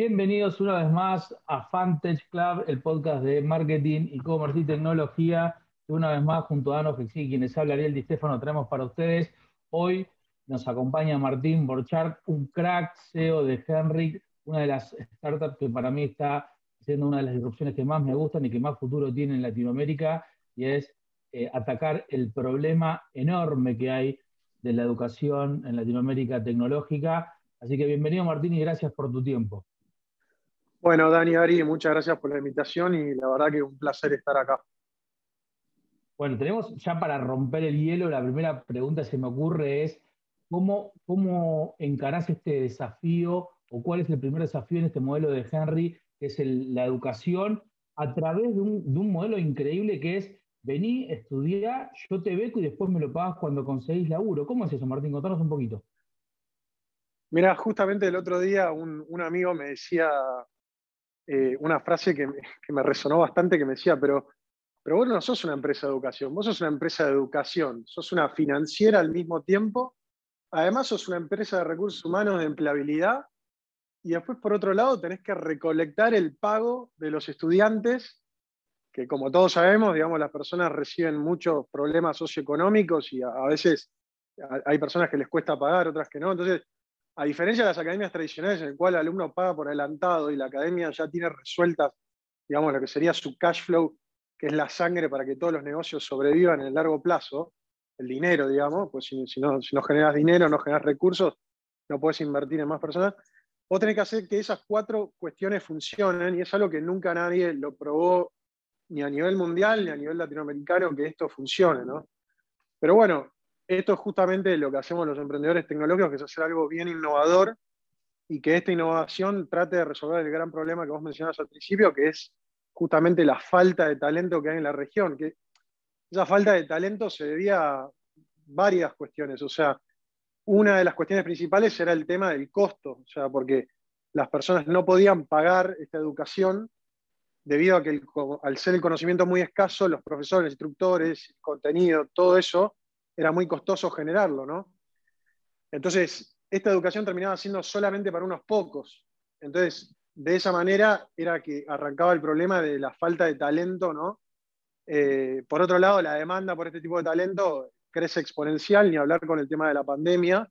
Bienvenidos una vez más a Fantech Club, el podcast de marketing, e-commerce y tecnología. Una vez más, junto a Ano Fexi, quienes habla Ariel Di Stefano, traemos para ustedes. Hoy nos acompaña Martín Borchardt, un crack CEO de Henry, una de las startups que para mí está siendo una de las disrupciones que más me gustan y que más futuro tiene en Latinoamérica, y es eh, atacar el problema enorme que hay de la educación en Latinoamérica tecnológica. Así que bienvenido Martín y gracias por tu tiempo. Bueno, Dani, Ari, muchas gracias por la invitación y la verdad que es un placer estar acá. Bueno, tenemos ya para romper el hielo, la primera pregunta que se me ocurre es, ¿cómo, cómo encarás este desafío o cuál es el primer desafío en este modelo de Henry, que es la educación, a través de un, de un modelo increíble que es, vení, estudiar, yo te beco y después me lo pagas cuando conseguís laburo? ¿Cómo es eso, Martín? Contanos un poquito. Mira, justamente el otro día un, un amigo me decía, eh, una frase que me, resonó bastante que me decía, pero, pero vos no sos una empresa de educación, vos sos una empresa de educación, sos una financiera al mismo tiempo, además sos una empresa de recursos humanos de empleabilidad y después por otro lado tenés que recolectar el pago de los estudiantes, que como todos sabemos, digamos, las personas reciben muchos problemas socioeconómicos y a, a veces hay personas que les cuesta pagar, otras que no, entonces a diferencia de las academias tradicionales en el cual el alumno paga por adelantado y la academia ya tiene resueltas, digamos, lo que sería su cash flow, que es la sangre para que todos los negocios sobrevivan en el largo plazo, el dinero, digamos, pues si, no, si no generas dinero, no generas recursos, no puedes invertir en más personas. Vos tenés que hacer que esas cuatro cuestiones funcionen y es algo que nunca nadie lo probó ni a nivel mundial ni a nivel latinoamericano que esto funcione, ¿no? Pero bueno, esto es justamente lo que hacemos los emprendedores tecnológicos, que es hacer algo bien innovador y que esta innovación trate de resolver el gran problema que vos mencionabas al principio, que es justamente la falta de talento que hay en la región. Que esa falta de talento se debía a varias cuestiones. O sea, una de las cuestiones principales era el tema del costo, o sea, porque las personas no podían pagar esta educación debido a que al ser el conocimiento muy escaso, los profesores, instructores, contenido, todo eso era muy costoso generarlo, ¿no? Entonces, esta educación terminaba siendo solamente para unos pocos. Entonces, de esa manera era que arrancaba el problema de la falta de talento, ¿no? Eh, por otro lado, la demanda por este tipo de talento crece exponencial, ni hablar con el tema de la pandemia,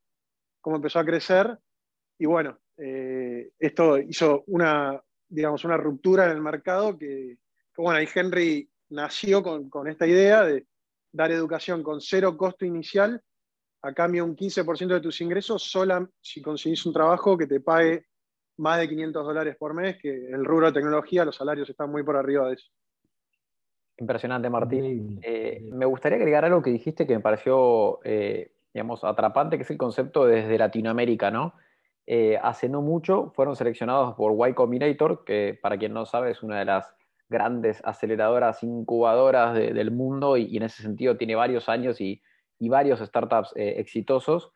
cómo empezó a crecer. Y bueno, eh, esto hizo una, digamos, una ruptura en el mercado que, bueno, ahí Henry nació con, con esta idea de, dar educación con cero costo inicial, a cambio un 15% de tus ingresos, sola si conseguís un trabajo que te pague más de 500 dólares por mes, que el rubro de tecnología, los salarios están muy por arriba de eso. Impresionante, Martín. Eh, me gustaría agregar algo que dijiste que me pareció, eh, digamos, atrapante, que es el concepto desde Latinoamérica, ¿no? Eh, hace no mucho fueron seleccionados por Y Combinator, que para quien no sabe es una de las grandes aceleradoras incubadoras del mundo y, en ese sentido tiene varios años y, varios startups eh, exitosos.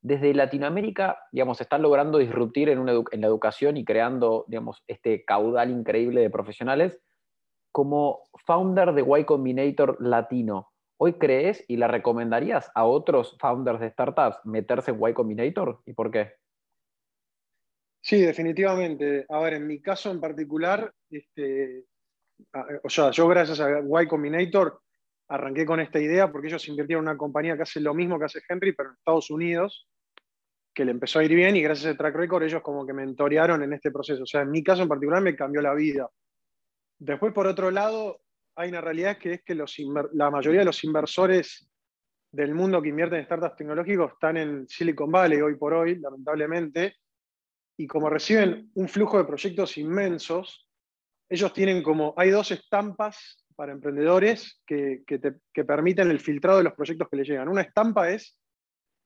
Desde Latinoamérica, digamos, están logrando disruptir en, en, la educación y creando, digamos, este caudal increíble de profesionales. Como founder de Y Combinator Latino, ¿hoy crees y la recomendarías a otros founders de startups meterse en Y Combinator? ¿Y por qué? Sí, definitivamente. A ver, en mi caso en particular, este, o sea, yo gracias a Y Combinator arranqué con esta idea porque ellos invirtieron en una compañía que hace lo mismo que hace Henry, pero en Estados Unidos, que le empezó a ir bien y gracias a track record ellos como que mentorearon en este proceso. O sea, en mi caso en particular me cambió la vida. Después, por otro lado, hay una realidad que es que la mayoría de los inversores del mundo que invierten en startups tecnológicos están en Silicon Valley hoy por hoy, lamentablemente, y como reciben un flujo de proyectos inmensos, ellos tienen como, hay dos estampas para emprendedores que, permiten el filtrado de los proyectos que les llegan. Una estampa es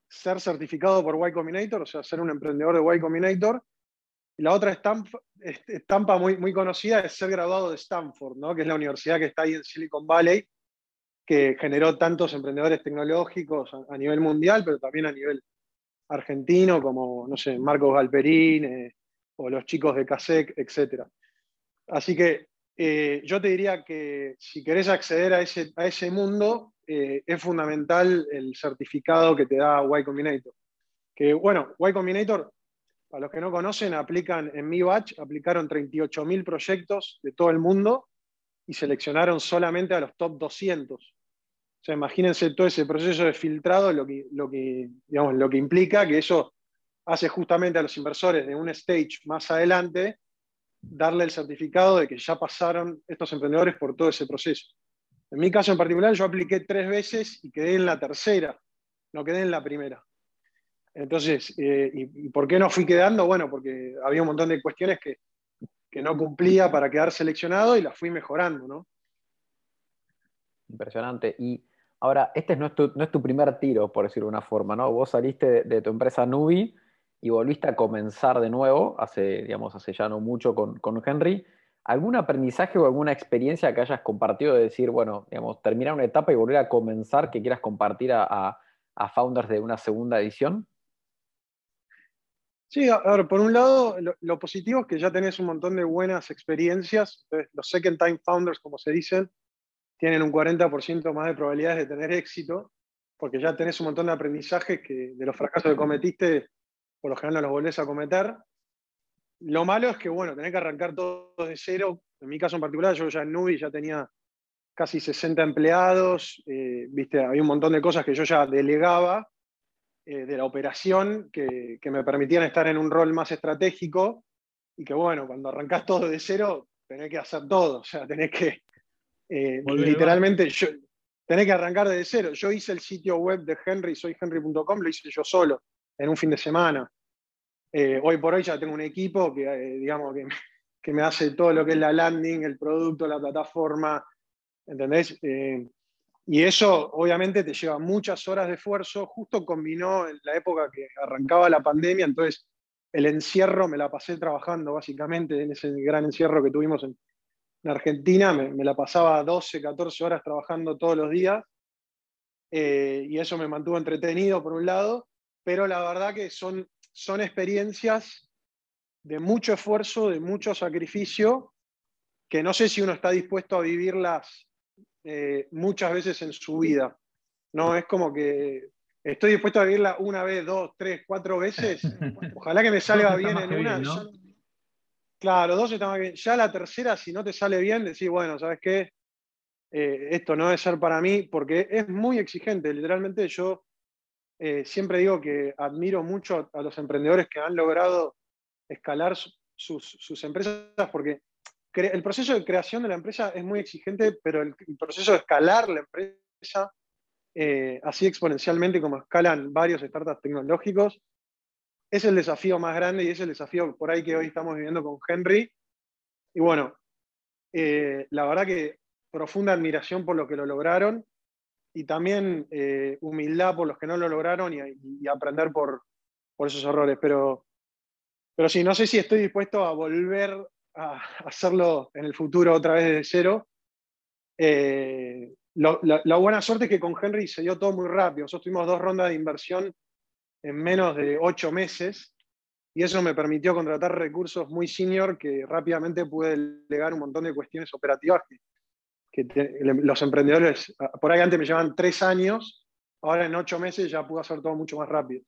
ser certificado por Y Combinator, o sea, ser un emprendedor de Y Combinator. Y la otra estampa, estampa muy, muy conocida es ser graduado de Stanford, ¿no? que es la universidad que está ahí en Silicon Valley, que generó tantos emprendedores tecnológicos a, nivel mundial, pero también a nivel argentino, como, no sé, Marcos Galperín eh, o los chicos de CASEC, etc. Así que eh, yo te diría que si querés acceder a ese, a ese mundo, eh, es fundamental el certificado que te da Y Combinator. Que bueno, Y Combinator, Para los que no conocen, aplican en mi batch, aplicaron 38.000 proyectos de todo el mundo y seleccionaron solamente a los top 200. O sea, imagínense todo ese proceso de filtrado, lo que, lo que, digamos, lo que implica que eso hace justamente a los inversores de un stage más adelante darle el certificado de que ya pasaron estos emprendedores por todo ese proceso. En mi caso en particular, yo apliqué tres veces y quedé en la tercera, no quedé en la primera. Entonces, eh, ¿y, por qué no fui quedando? Bueno, porque había un montón de cuestiones que, que no cumplía para quedar seleccionado y las fui mejorando, ¿no? Impresionante. Y ahora, este no es tu, no es tu primer tiro, por decirlo de una forma, ¿no? Vos saliste de, tu empresa Nubi y volviste a comenzar de nuevo, hace, digamos, hace ya no mucho con, con Henry. ¿Algún aprendizaje o alguna experiencia que hayas compartido de decir, bueno, digamos, terminar una etapa y volver a comenzar que quieras compartir a, a founders de una segunda edición? Sí, a ver, por un lado, lo, positivo es que ya tenés un montón de buenas experiencias. los second time founders, como se dicen, tienen un 40% más de probabilidades de tener éxito, porque ya tenés un montón de aprendizajes que de los fracasos que cometiste, por lo general no los volvés a cometer. Lo malo es que, bueno, tenés que arrancar todo de cero. En mi caso en particular, yo ya en Nubi ya tenía casi 60 empleados, eh, viste, había un montón de cosas que yo ya delegaba eh, de la operación que, me permitían estar en un rol más estratégico y que bueno, cuando arrancás todo de cero, tenés que hacer todo, o sea, tenés que eh, literalmente yo, tenés que arrancar de cero. Yo hice el sitio web de Henry, soyhenry.com, lo hice yo solo, en un fin de semana. Eh, hoy por hoy ya tengo un equipo que, digamos, que, que, me hace todo lo que es la landing, el producto, la plataforma, ¿entendés? Y eso obviamente te lleva muchas horas de esfuerzo. Justo combinó en la época que arrancaba la pandemia, entonces el encierro me la pasé trabajando básicamente en ese gran encierro que tuvimos en, Argentina. Me, la pasaba 12, 14 horas trabajando todos los días. Eh, y eso me mantuvo entretenido por un lado, pero la verdad que son, son experiencias de mucho esfuerzo, de mucho sacrificio, que no sé si uno está dispuesto a vivirlas eh, muchas veces en su vida. No es como que estoy dispuesto a vivirla una vez, dos, tres, cuatro veces. Ojalá que me salga bien en una. claro, dos está más bien. Ya la tercera, si no te sale bien, decís, bueno, ¿sabes qué? Eh, esto no debe ser para mí, porque es muy exigente. Literalmente yo eh, siempre digo que admiro mucho a los emprendedores que han logrado escalar sus, empresas, porque el proceso de creación de la empresa es muy exigente, pero el, proceso de escalar la empresa, eh, así exponencialmente como escalan varios startups tecnológicos, es el desafío más grande y es el desafío por ahí que hoy estamos viviendo con Henry. Y bueno, eh, la verdad que profunda admiración por lo que lo lograron y también eh, humildad por los que no lo lograron y, aprender por, por, esos errores. Pero, pero sí, no sé si estoy dispuesto a volver a hacerlo en el futuro otra vez de cero. Eh, la, buena suerte es que con Henry se dio todo muy rápido. Nosotros tuvimos dos rondas de inversión en menos de ocho meses y eso me permitió contratar recursos muy senior que rápidamente pude delegar un montón de cuestiones operativas los emprendedores, por ahí antes me llevaban tres años, ahora en ocho meses ya pude hacer todo mucho más rápido.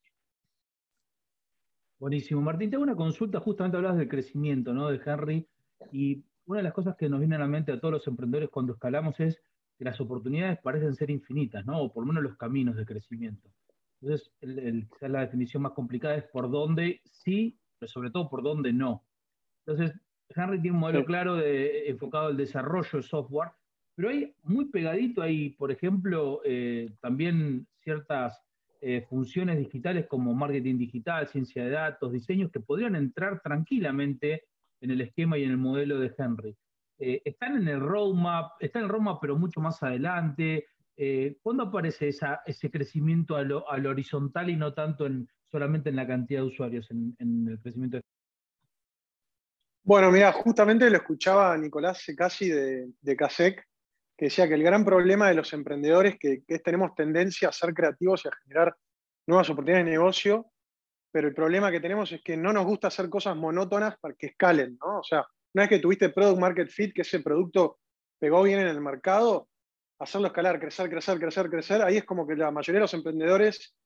Buenísimo. Martín, tengo una consulta, justamente hablas del crecimiento ¿no? de Henry, y una de las cosas que nos viene a la mente a todos los emprendedores cuando escalamos es que las oportunidades parecen ser infinitas, ¿no? o por lo menos los caminos de crecimiento. Entonces, la definición más complicada es por dónde sí, pero sobre todo por dónde no. Entonces, Henry tiene un modelo claro de, enfocado al desarrollo de software, pero hay muy pegadito ahí, por ejemplo, eh, también ciertas eh, funciones digitales como marketing digital, ciencia de datos, diseños que podrían entrar tranquilamente en el esquema y en el modelo de Henry. Eh, están en el roadmap, están en el roadmap pero mucho más adelante. ¿Cuándo aparece ese crecimiento a lo, horizontal y no tanto en, solamente en la cantidad de usuarios, en, el crecimiento de bueno, mira, justamente lo escuchaba Nicolás casi de, de CASEC, que decía que el gran problema de los emprendedores que, que tenemos tendencia a ser creativos y a generar nuevas oportunidades de negocio, pero el problema que tenemos es que no nos gusta hacer cosas monótonas para que escalen, ¿no? O sea, una vez que tuviste product market fit, que ese producto pegó bien en el mercado, hacerlo escalar, crecer, crecer, crecer, crecer, ahí es como que la mayoría de los emprendedores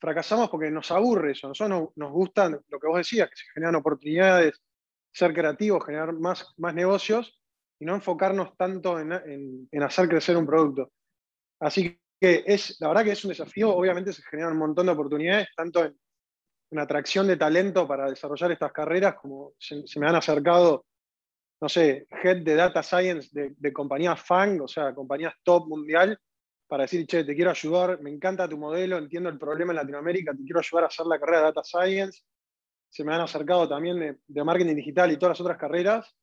fracasamos porque nos aburre eso. Nosotros nos, gusta lo que vos decías, que se generan oportunidades, ser creativos, generar más, más negocios y no enfocarnos tanto en, en, hacer crecer un producto. Así que es, la verdad que es un desafío. Obviamente se generan un montón de oportunidades, tanto en, en atracción de talento para desarrollar estas carreras, como se, me han acercado, no sé, head de data science de, de compañías FANG, o sea, compañías top mundial, para decir, che, te quiero ayudar, me encanta tu modelo, entiendo el problema en Latinoamérica, te quiero ayudar a hacer la carrera de Data Science. Se me han acercado también de, marketing digital y todas las otras carreras.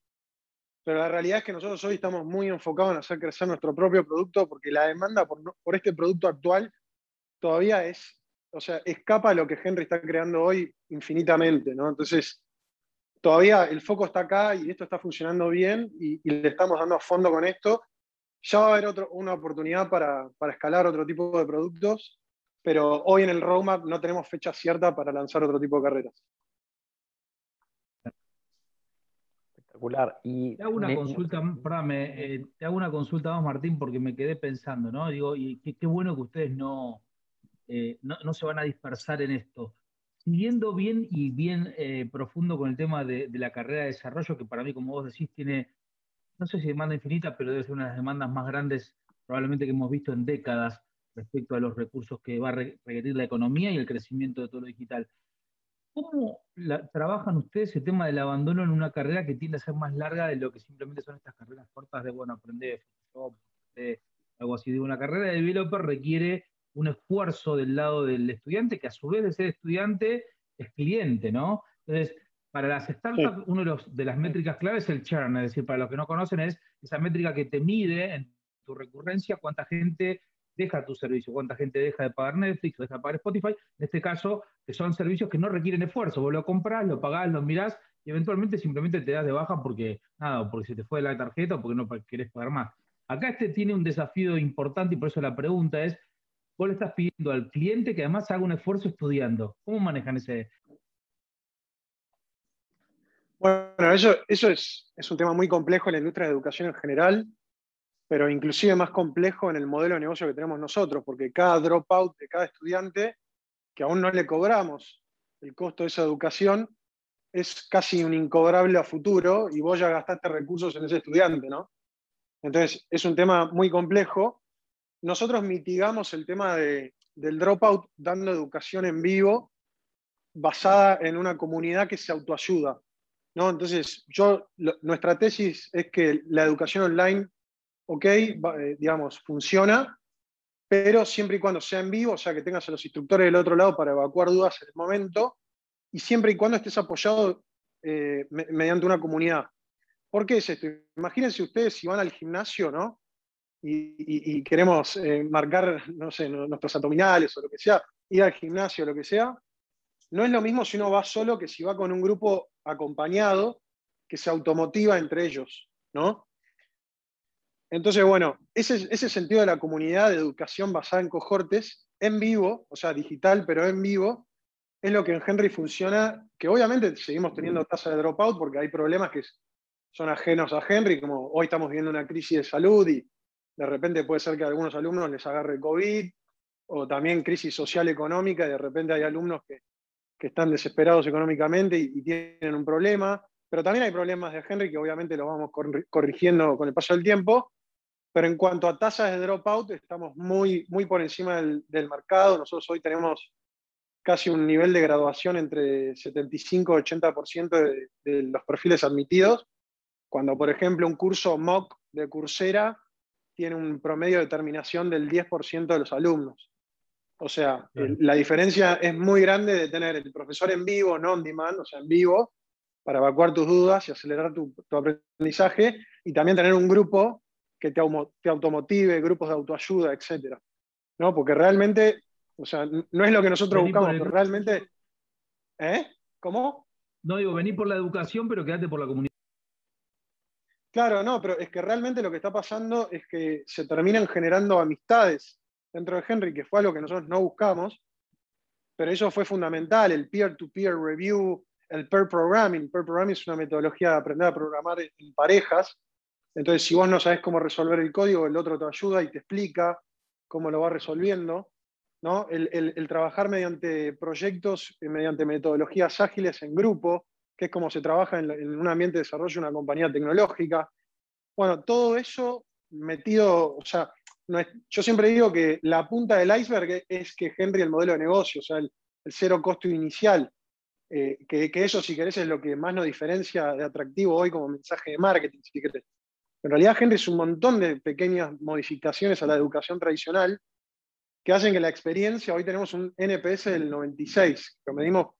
Pero la realidad es que nosotros hoy estamos muy enfocados en hacer crecer nuestro propio producto porque la demanda por, este producto actual todavía es, o sea, escapa a lo que Henry está creando hoy infinitamente, ¿no? Entonces, todavía el foco está acá y esto está funcionando bien y, le estamos dando a fondo con esto ya va a haber otro, una oportunidad para, escalar otro tipo de productos, pero hoy en el roadmap no tenemos fecha cierta para lanzar otro tipo de carreras. Espectacular. Y te hago una consulta, eh, te hago una consulta más, Martín, porque me quedé pensando, ¿no? Digo, y qué, bueno que ustedes eh, no, no, se van a dispersar en esto. Siguiendo bien y bien eh, profundo con el tema de, de, la carrera de desarrollo, que para mí, como vos decís, tiene no sé si demanda infinita, pero debe ser una de las demandas más grandes probablemente que hemos visto en décadas respecto a los recursos que va a requerir la economía y el crecimiento de todo lo digital. ¿Cómo trabajan ustedes el tema del abandono en una carrera que tiende a ser más larga de lo que simplemente son estas carreras cortas de, bueno, aprender Photoshop, algo así? de una carrera de developer requiere un esfuerzo del lado del estudiante, que a su vez de ser estudiante es cliente, ¿no? Entonces, para las startups, una de, de, las métricas claves es el churn, es decir, para los que no conocen, es esa métrica que te mide en tu recurrencia cuánta gente deja tu servicio, cuánta gente deja de pagar Netflix deja de pagar Spotify. En este caso, que son servicios que no requieren esfuerzo. Vos lo compras, lo pagás, lo mirás y eventualmente simplemente te das de baja porque, nada, porque se te fue la tarjeta o porque no querés pagar más. Acá este tiene un desafío importante y por eso la pregunta es, vos le estás pidiendo al cliente que además haga un esfuerzo estudiando. ¿Cómo manejan ese, bueno, eso, eso es, un tema muy complejo en la industria de educación en general, pero inclusive más complejo en el modelo de negocio que tenemos nosotros, porque cada dropout de cada estudiante, que aún no le cobramos el costo de esa educación, es casi un incobrable a futuro y vos ya gastaste recursos en ese estudiante, ¿no? Entonces, es un tema muy complejo. Nosotros mitigamos el tema de, del dropout dando educación en vivo basada en una comunidad que se autoayuda. ¿no? Entonces, yo, nuestra tesis es que la educación online, ok, eh, digamos, funciona, pero siempre y cuando sea en vivo, o sea, que tengas a los instructores del otro lado para evacuar dudas en el momento, y siempre y cuando estés apoyado eh, mediante una comunidad. ¿Por qué es esto? Imagínense ustedes si van al gimnasio, ¿no? Y, queremos eh, marcar, no sé, nuestros abdominales o lo que sea, ir al gimnasio o lo que sea, no es lo mismo si uno va solo que si va con un grupo acompañado que se automotiva entre ellos, ¿no? Entonces, bueno, ese, ese sentido de la comunidad de educación basada en cohortes, en vivo, o sea, digital, pero en vivo, es lo que en Henry funciona, que obviamente seguimos teniendo tasa de dropout porque hay problemas que son ajenos a Henry, como hoy estamos viendo una crisis de salud y de repente puede ser que a algunos alumnos les agarre COVID, o también crisis social económica, y de repente hay alumnos que que están desesperados económicamente y, tienen un problema, pero también hay problemas de Henry que obviamente los vamos corrigiendo con el paso del tiempo. Pero en cuanto a tasas de dropout, estamos muy, muy por encima del, mercado. Nosotros hoy tenemos casi un nivel de graduación entre 75 y 80% de, de los perfiles admitidos, cuando por ejemplo un curso MOOC de Coursera tiene un promedio de terminación del 10% de los alumnos. O sea, la diferencia es muy grande de tener el profesor en vivo, no on demand, o sea, en vivo, para evacuar tus dudas y acelerar tu, aprendizaje, y también tener un grupo que te, te, automotive, grupos de autoayuda, etc. ¿No? Porque realmente, o sea, no es lo que nosotros buscamos, pero realmente... ¿Eh? ¿Cómo? No digo, vení por la educación, pero quédate por la comunidad. Claro, no, pero es que realmente lo que está pasando es que se terminan generando amistades dentro de Henry, que fue algo que nosotros no buscamos, pero eso fue fundamental, el peer-to-peer review, el pair programming. Pair programming es una metodología de aprender a programar en parejas. Entonces, si vos no sabes cómo resolver el código, el otro te ayuda y te explica cómo lo va resolviendo. ¿no? El, trabajar mediante proyectos, eh, mediante metodologías ágiles en grupo, que es como se trabaja en, un ambiente de desarrollo de una compañía tecnológica. Bueno, todo eso metido, o sea, yo siempre digo que la punta del iceberg es que Henry, el modelo de negocio, o sea, el, cero costo inicial, eh, que, eso, si querés, es lo que más nos diferencia de atractivo hoy como mensaje de marketing, si querés. En realidad, Henry es un montón de pequeñas modificaciones a la educación tradicional que hacen que la experiencia, hoy tenemos un NPS del 96, que medimos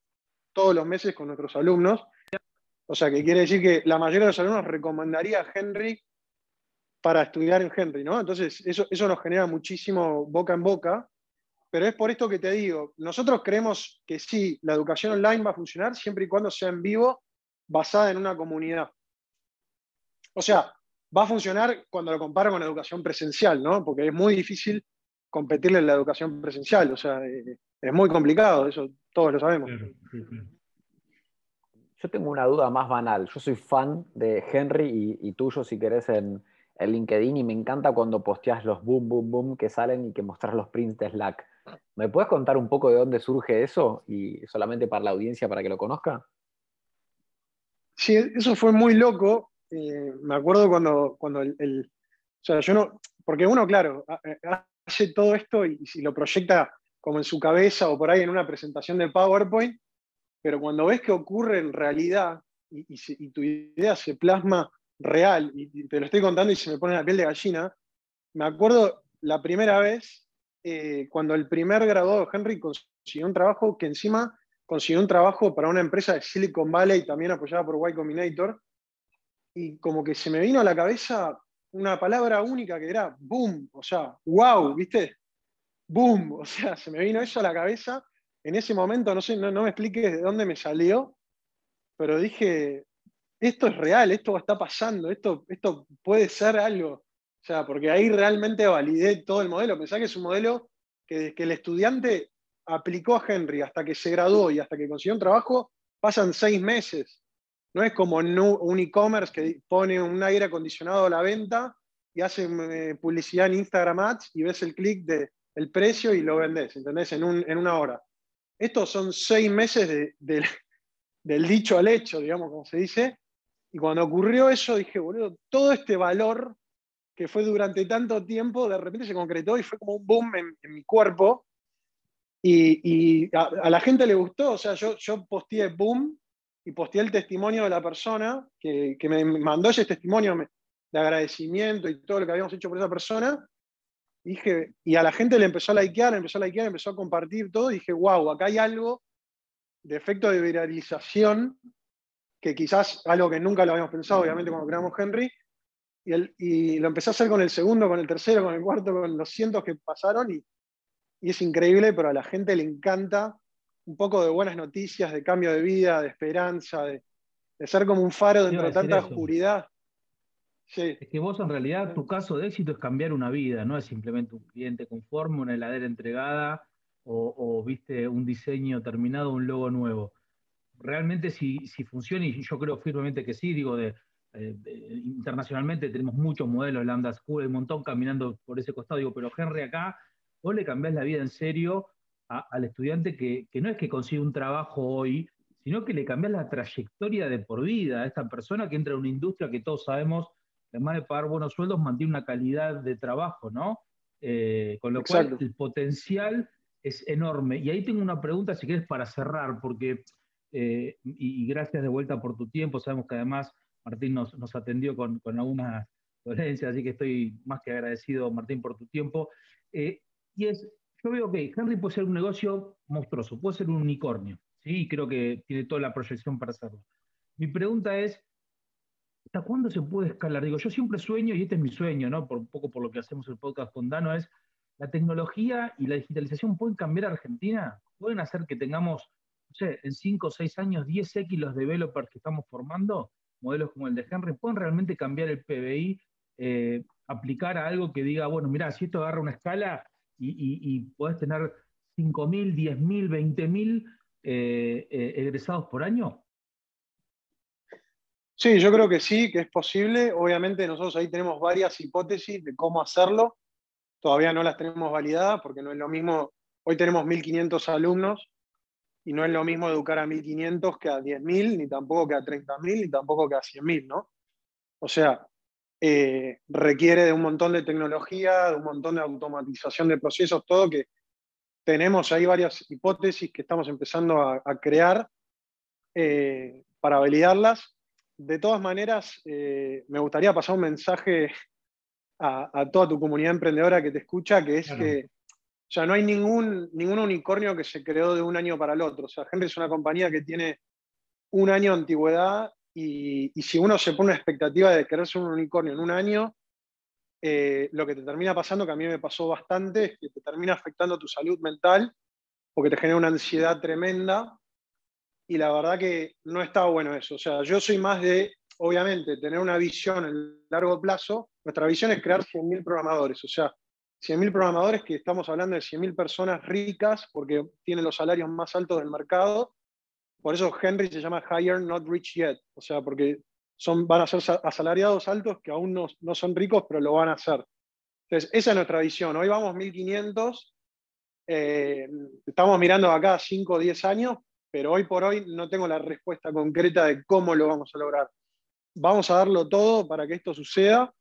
todos los meses con nuestros alumnos, o sea, que quiere decir que la mayoría de los alumnos recomendaría a Henry para estudiar en Henry, ¿no? Entonces, eso, eso nos genera muchísimo boca en boca, pero es por esto que te digo, nosotros creemos que sí, la educación online va a funcionar siempre y cuando sea en vivo, basada en una comunidad. O sea, va a funcionar cuando lo comparo con la educación presencial, ¿no? Porque es muy difícil competirle en la educación presencial. O sea, eh, es muy complicado, eso todos lo sabemos. Yo tengo una duda más banal. Yo soy fan de Henry y, tuyo, si querés, en, LinkedIn y me encanta cuando posteas los boom, boom, boom que salen y que mostras los prints de Slack. ¿Me puedes contar un poco de dónde surge eso y solamente para la audiencia para que lo conozca? Sí, eso fue muy loco. Eh, me acuerdo cuando, cuando el, O sea, yo no. Porque uno, claro, hace todo esto y, si lo proyecta como en su cabeza o por ahí en una presentación de PowerPoint, pero cuando ves que ocurre en realidad y, tu idea se plasma real, y, te lo estoy contando y se me pone la piel de gallina, me acuerdo la primera vez eh, cuando el primer graduado Henry consiguió un trabajo que encima consiguió un trabajo para una empresa de Silicon Valley, también apoyada por Y Combinator, y como que se me vino a la cabeza una palabra única que era boom, o sea, wow, ¿viste? Boom, o sea, se me vino eso a la cabeza. En ese momento, no sé, no, me expliques de dónde me salió, pero dije, esto es real, esto está pasando, esto, esto puede ser algo. O sea, porque ahí realmente validé todo el modelo. Pensá que es un modelo que que el estudiante aplicó a Henry hasta que se graduó y hasta que consiguió un trabajo, pasan seis meses. No es como un e-commerce que pone un aire acondicionado a la venta y hace eh, publicidad en Instagram Ads y ves el clic del precio y lo vendes, ¿entendés? En, una hora. Estos son seis meses del dicho al hecho, digamos, como se dice. Y cuando ocurrió eso, dije, boludo, todo este valor que fue durante tanto tiempo, de repente se concretó y fue como un boom en, mi cuerpo. Y, a, la gente le gustó, o sea, yo, yo posteé boom y posteé el testimonio de la persona que, me mandó ese testimonio de agradecimiento y todo lo que habíamos hecho por esa persona. Y, dije, y a la gente le empezó a likear, empezó a likear, empezó a compartir todo. Y dije, wow, acá hay algo de efecto de viralización, que quizás algo que nunca lo habíamos pensado, obviamente, cuando creamos Henry. Y, y lo empecé a hacer con el segundo, con el tercero, con el cuarto, con los cientos que pasaron. Y, y es increíble, pero a la gente le encanta un poco de buenas noticias, de cambio de vida, de esperanza, de, ser como un faro dentro de tanta oscuridad. Es que vos en realidad tu caso de éxito es cambiar una vida, no es simplemente un cliente conforme, una heladera entregada o, viste un diseño terminado, un logo nuevo. Realmente si, si funciona, y yo creo firmemente que sí, digo, de, internacionalmente tenemos muchos modelos, Lambda School, un montón caminando por ese costado, digo, pero Henry acá, vos le cambiás la vida en serio al estudiante que, no es que consiga un trabajo hoy, sino que le cambias la trayectoria de por vida a esta persona que entra en una industria que todos sabemos, además de pagar buenos sueldos, mantiene una calidad de trabajo, ¿no? Eh, con lo cual el potencial es enorme. Y ahí tengo una pregunta, si quieres, para cerrar, porque, eh, y, gracias de vuelta por tu tiempo, sabemos que además Martín nos, atendió con, con algunas dolencias, así que estoy más que agradecido, Martín, por tu tiempo. Eh, y es, yo veo que Henry puede ser un negocio monstruoso, puede ser un unicornio, ¿sí? Y creo que tiene toda la proyección para hacerlo. Mi pregunta es, ¿hasta cuándo se puede escalar? Digo, yo siempre sueño, y este es mi sueño, ¿no? Por un poco por lo que hacemos el podcast con Dano, es la tecnología y la digitalización pueden cambiar Argentina, pueden hacer que tengamos, no sé, en 5 o 6 años 10x los developers que estamos formando, modelos como el de Henry, pueden realmente cambiar el PBI, eh, aplicar a algo que diga, bueno, mira, si esto agarra una escala, y, y, podés tener 5.000, 10.000, 20.000 eh, eh, egresados por año? Sí, yo creo que sí, que es posible. Obviamente nosotros ahí tenemos varias hipótesis de cómo hacerlo. Todavía no las tenemos validadas porque no es lo mismo hoy tenemos 1.500 alumnos y no es lo mismo educar a 1.500 que a 10.000, ni tampoco que a 30.000, ni tampoco que a 100.000, ¿no? O sea, eh, requiere de un montón de tecnología, de un montón de automatización de procesos, todo que tenemos ahí varias hipótesis que estamos empezando a, crear eh, para validarlas. De todas maneras, eh, me gustaría pasar un mensaje a, toda tu comunidad emprendedora que te escucha, que es que o sea, no hay ningún, ningún unicornio que se creó de un año para el otro. O sea, Henry es una compañía que tiene un año de antigüedad y, si uno se pone una expectativa de querer ser un unicornio en un año, eh, lo que te termina pasando, que a mí me pasó bastante, es que te termina afectando tu salud mental porque te genera una ansiedad tremenda y la verdad que no está bueno eso. O sea, yo soy más de, obviamente, tener una visión a largo plazo. Nuestra visión es crear 100.000 programadores. O sea, 100.000 programadores, que estamos hablando de 100.000 personas ricas porque tienen los salarios más altos del mercado. Por eso Henry se llama Higher Not Rich Yet, o sea, porque son, van a ser asalariados altos que aún no, no son ricos, pero lo van a hacer. Entonces, esa es nuestra visión. Hoy vamos 1.500, eh, estamos mirando acá 5 o 10 años, pero hoy por hoy no tengo la respuesta concreta de cómo lo vamos a lograr. Vamos a darlo todo para que esto suceda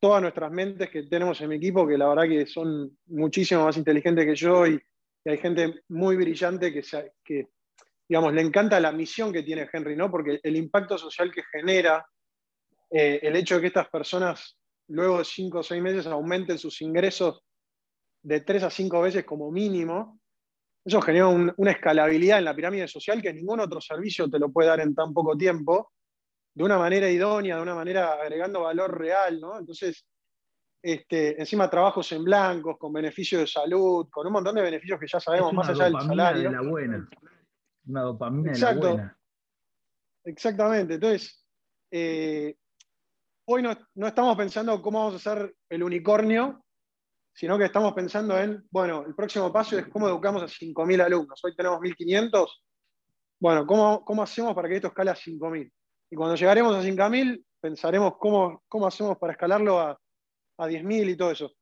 todas nuestras mentes que tenemos en mi equipo, que la verdad que son muchísimo más inteligentes que yo y, hay gente muy brillante que, que, digamos, le encanta la misión que tiene Henry, ¿no? Porque el impacto social que genera, eh, el hecho de que estas personas luego de cinco o seis meses aumenten sus ingresos de tres a cinco veces como mínimo, eso genera una escalabilidad en la pirámide social que ningún otro servicio te lo puede dar en tan poco tiempo de una manera idónea, de una manera agregando valor real, ¿no? Entonces, este, encima trabajos en blancos, con beneficios de salud, con un montón de beneficios que ya sabemos, más allá del salario. De la buena. Una dopamina de la buena. Exactamente. Entonces, eh, hoy no, no, estamos pensando cómo vamos a hacer el unicornio, sino que estamos pensando en, bueno, el próximo paso es cómo educamos a 5.000 alumnos. Hoy tenemos 1.500. Bueno, ¿cómo, ¿cómo hacemos para que esto escale a 5.000? Y cuando llegaremos a 5.000, pensaremos cómo, cómo hacemos para escalarlo a, a 10.000 y todo eso.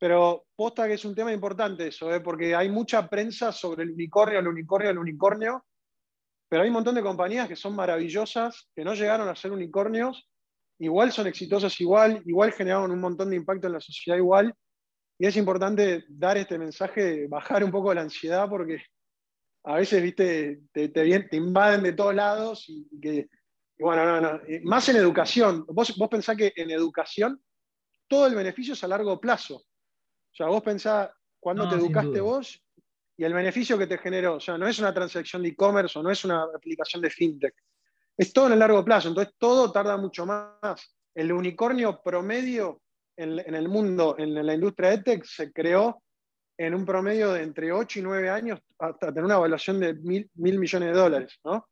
Pero posta que es un tema importante eso, ¿eh? porque hay mucha prensa sobre el unicornio, el unicornio, el unicornio, pero hay un montón de compañías que son maravillosas, que no llegaron a ser unicornios, igual son exitosas igual, igual generaron un montón de impacto en la sociedad igual, y es importante dar este mensaje, bajar un poco la ansiedad, porque a veces, viste, te, invaden de todos lados y que bueno, no, no. Más en educación. Vos pensás que en educación todo el beneficio es a largo plazo. O sea, vos pensás cuando te educaste vos y el beneficio que te generó. O sea, no es una transacción de e-commerce o no es una aplicación de fintech. Es todo en el largo plazo. Entonces, todo tarda mucho más. El unicornio promedio en, el mundo, en la industria de tech, se creó en un promedio de entre 8 y 9 años hasta tener una evaluación de mil, mil millones de dólares, ¿no?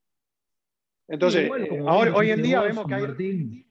Entonces, ahora, hoy en día vemos que hay...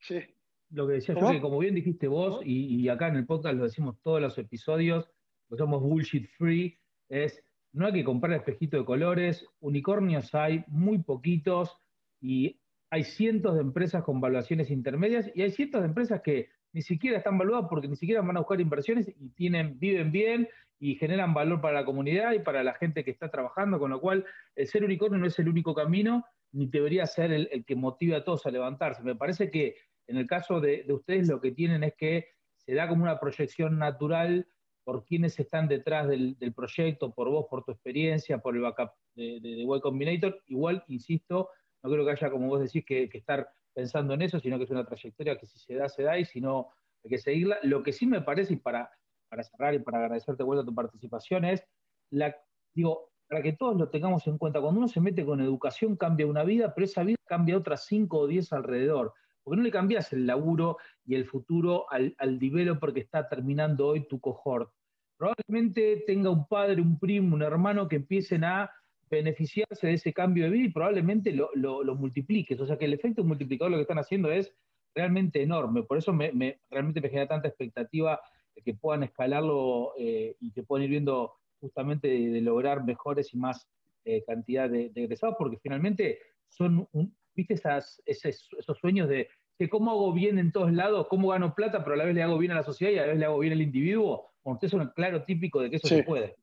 sí. Lo que decía yo, que como bien dijiste vos, y, acá en el podcast lo decimos todos los episodios, somos bullshit free, es no hay que comprar espejito de colores, unicornios hay muy poquitos y hay cientos de empresas con valuaciones intermedias y hay cientos de empresas que ni siquiera están valuadas porque ni siquiera van a buscar inversiones y tienen, viven bien y generan valor para la comunidad y para la gente que está trabajando, con lo cual el ser unicornio no es el único camino ni debería ser el, que motive a todos a levantarse. Me parece que en el caso de, ustedes lo que tienen es que se da como una proyección natural por quienes están detrás del, proyecto, por vos, por tu experiencia, por el backup de, de, Y Combinator. Igual, insisto, no creo que haya, como vos decís, que, estar pensando en eso, sino que es una trayectoria que si se da, se da, y si no, hay que seguirla. Lo que sí me parece, y para, para cerrar y para agradecerte de vuelta tu participación, es, la, digo, para que todos lo tengamos en cuenta. Cuando uno se mete con educación cambia una vida, pero esa vida cambia otras 5 o 10 alrededor. Porque no le cambias el laburo y el futuro al, al developer que está terminando hoy tu cohort. Probablemente tenga un padre, un primo, un hermano que empiecen a beneficiarse de ese cambio de vida y probablemente lo, lo, multipliques. O sea que el efecto multiplicador lo que están haciendo es realmente enorme. Por eso me, realmente me genera tanta expectativa de que puedan escalarlo eh, y que puedan ir viendo justamente de, lograr mejores y más eh, cantidad de, egresados, porque finalmente son, viste, Esas, esos sueños de, cómo hago bien en todos lados, cómo gano plata, pero a la vez le hago bien a la sociedad y a la vez le hago bien al individuo. Bueno, usted es un claro típico de que eso se puede.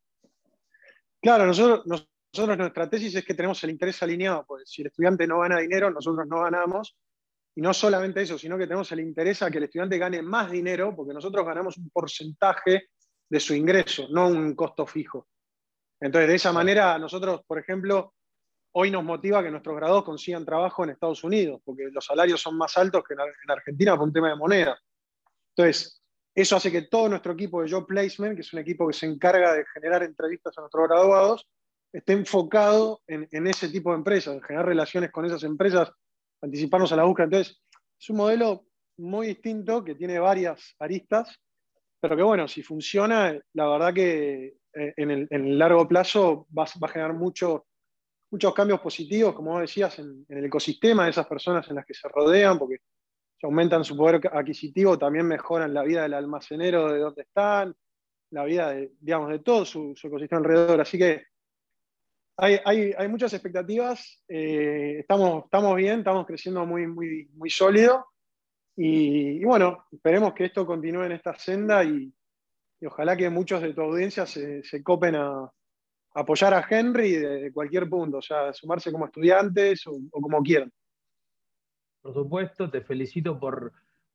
Claro, nosotros, nosotros nuestra tesis es que tenemos el interés alineado, pues si el estudiante no gana dinero, nosotros no ganamos. Y no solamente eso, sino que tenemos el interés a que el estudiante gane más dinero, porque nosotros ganamos un porcentaje de su ingreso, no un costo fijo. Entonces, de esa manera, nosotros, por ejemplo, hoy nos motiva que nuestros graduados consigan trabajo en Estados Unidos, porque los salarios son más altos que en Argentina por un tema de moneda. Entonces, eso hace que todo nuestro equipo de Job Placement, que es un equipo que se encarga de generar entrevistas a nuestros graduados, esté enfocado en, ese tipo de empresas, en generar relaciones con esas empresas, anticiparnos a la búsqueda. Entonces, es un modelo muy distinto que tiene varias aristas, pero que bueno, si funciona, la verdad que eh, en, el, largo plazo va, a generar mucho, muchos cambios positivos, como decías, en, el ecosistema de esas personas en las que se rodean, porque aumentan su poder adquisitivo, también mejoran la vida del almacenero de donde están, la vida de, digamos, de todo su, ecosistema alrededor. Así que hay, muchas expectativas, eh, estamos, estamos bien, estamos creciendo muy, muy, muy sólido. Y, bueno, esperemos que esto continúe en esta senda y, ojalá que muchos de tu audiencia se, copen a, apoyar a Henry de, cualquier punto, o sea, sumarse como estudiantes o como quieran. Por supuesto, te felicito por,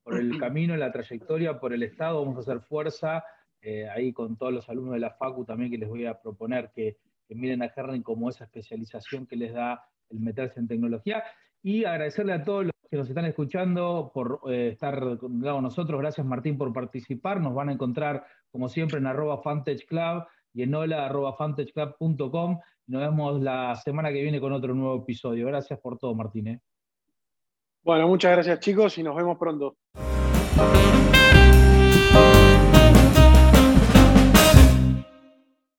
el camino, la trayectoria, por el Estado. Vamos a hacer fuerza eh, ahí con todos los alumnos de la FACU también que les voy a proponer que, miren a Herning como esa especialización que les da el meterse en tecnología. Y agradecerle a todos los que nos están escuchando por eh, estar con nosotros. Gracias Martín por participar. Nos van a encontrar como siempre en arroba Club y en hola arroba Nos vemos la semana que viene con otro nuevo episodio. Gracias por todo, Martín. ¿eh? Bueno, muchas gracias chicos y nos vemos pronto.